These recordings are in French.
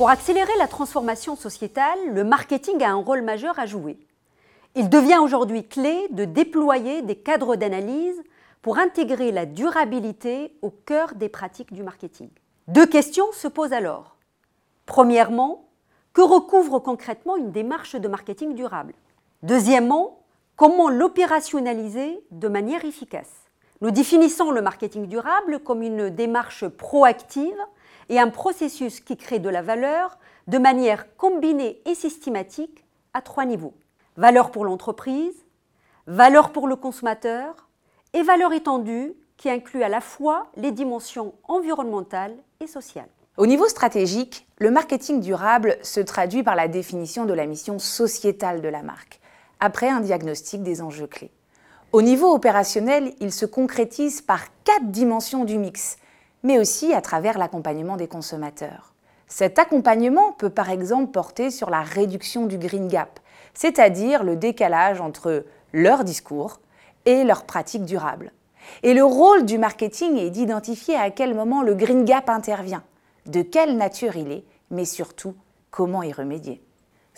Pour accélérer la transformation sociétale, le marketing a un rôle majeur à jouer. Il devient aujourd'hui clé de déployer des cadres d'analyse pour intégrer la durabilité au cœur des pratiques du marketing. Deux questions se posent alors. Premièrement, que recouvre concrètement une démarche de marketing durable? Deuxièmement, comment l'opérationnaliser de manière efficace Nous définissons le marketing durable comme une démarche proactive et un processus qui crée de la valeur de manière combinée et systématique à trois niveaux. Valeur pour l'entreprise, valeur pour le consommateur et valeur étendue qui inclut à la fois les dimensions environnementales et sociales. Au niveau stratégique, le marketing durable se traduit par la définition de la mission sociétale de la marque, après un diagnostic des enjeux clés. Au niveau opérationnel, il se concrétise par quatre dimensions du mix, mais aussi à travers l'accompagnement des consommateurs. Cet accompagnement peut par exemple porter sur la réduction du green gap, c'est-à-dire le décalage entre leur discours et leurs pratiques durables. Et le rôle du marketing est d'identifier à quel moment le green gap intervient, de quelle nature il est, mais surtout comment y remédier.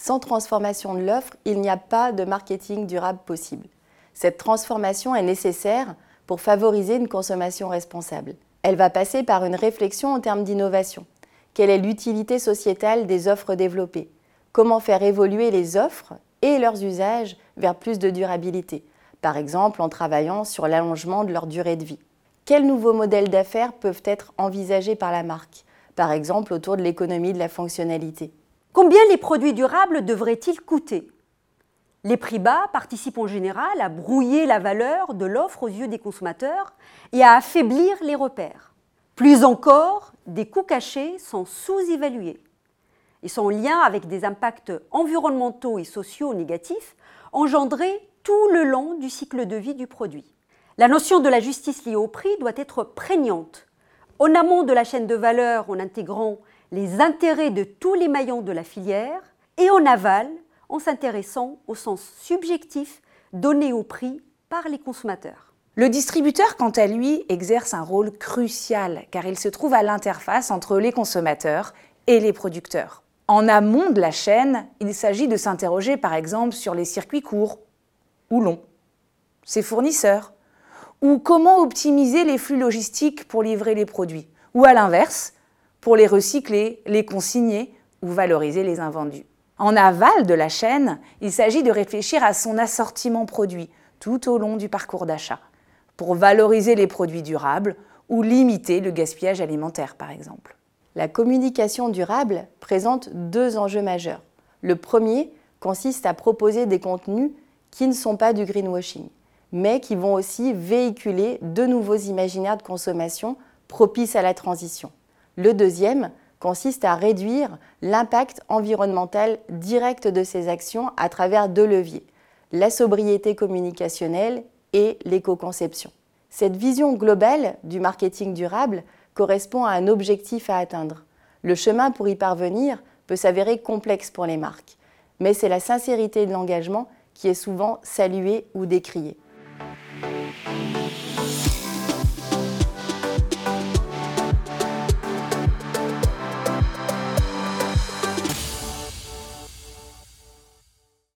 Sans transformation de l'offre, il n'y a pas de marketing durable possible. Cette transformation est nécessaire pour favoriser une consommation responsable. Elle va passer par une réflexion en termes d'innovation. Quelle est l'utilité sociétale des offres développées? Comment faire évoluer les offres et leurs usages vers plus de durabilité? Par exemple en travaillant sur l'allongement de leur durée de vie. Quels nouveaux modèles d'affaires peuvent être envisagés par la marque? Par exemple autour de l'économie de la fonctionnalité. Combien les produits durables devraient-ils coûter? Les prix bas participent en général à brouiller la valeur de l'offre aux yeux des consommateurs et à affaiblir les repères. Plus encore, des coûts cachés sont sous-évalués et sont en lien avec des impacts environnementaux et sociaux négatifs engendrés tout le long du cycle de vie du produit. La notion de la justice liée au prix doit être prégnante, en amont de la chaîne de valeur en intégrant les intérêts de tous les maillons de la filière et en aval en s'intéressant au sens subjectif donné au prix par les consommateurs. Le distributeur, quant à lui, exerce un rôle crucial car il se trouve à l'interface entre les consommateurs et les producteurs. En amont de la chaîne, il s'agit de s'interroger par exemple sur les circuits courts ou longs, ses fournisseurs, ou comment optimiser les flux logistiques pour livrer les produits, ou à l'inverse, pour les recycler, les consigner ou valoriser les invendus. En aval de la chaîne, il s'agit de réfléchir à son assortiment produit tout au long du parcours d'achat, pour valoriser les produits durables ou limiter le gaspillage alimentaire, par exemple. La communication durable présente deux enjeux majeurs. Le premier consiste à proposer des contenus qui ne sont pas du greenwashing, mais qui vont aussi véhiculer de nouveaux imaginaires de consommation propices à la transition. Le deuxième consiste à réduire l'impact environnemental direct de ces actions à travers deux leviers, la sobriété communicationnelle et l'éco-conception. Cette vision globale du marketing durable correspond à un objectif à atteindre. Le chemin pour y parvenir peut s'avérer complexe pour les marques, mais c'est la sincérité de l'engagement qui est souvent saluée ou décriée.